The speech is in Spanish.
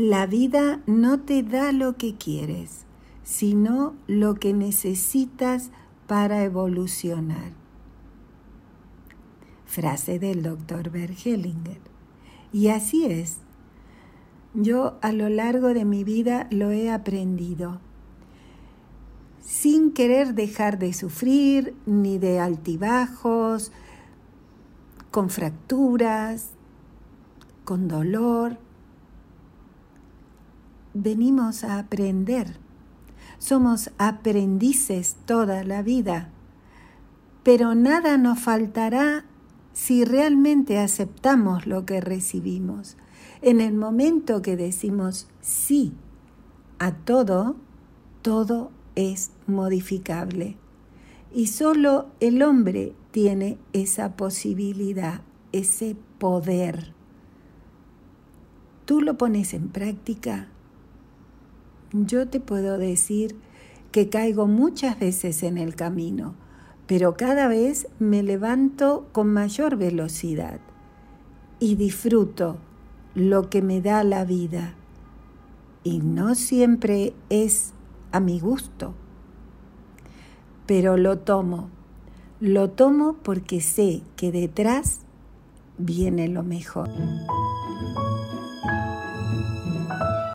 La vida no te da lo que quieres, sino lo que necesitas para evolucionar. Frase del doctor Bergelinger. Y así es. Yo a lo largo de mi vida lo he aprendido, sin querer dejar de sufrir, ni de altibajos, con fracturas, con dolor. Venimos a aprender. Somos aprendices toda la vida, pero nada nos faltará si realmente aceptamos lo que recibimos. En el momento que decimos sí a todo, todo es modificable. Y solo el hombre tiene esa posibilidad, ese poder. ¿Tú lo pones en práctica? Yo te puedo decir que caigo muchas veces en el camino pero cada vez me levanto con mayor velocidad y disfruto lo que me da la vida. Y no siempre es a mi gusto, pero lo tomo. Lo tomo porque sé que detrás viene lo mejor.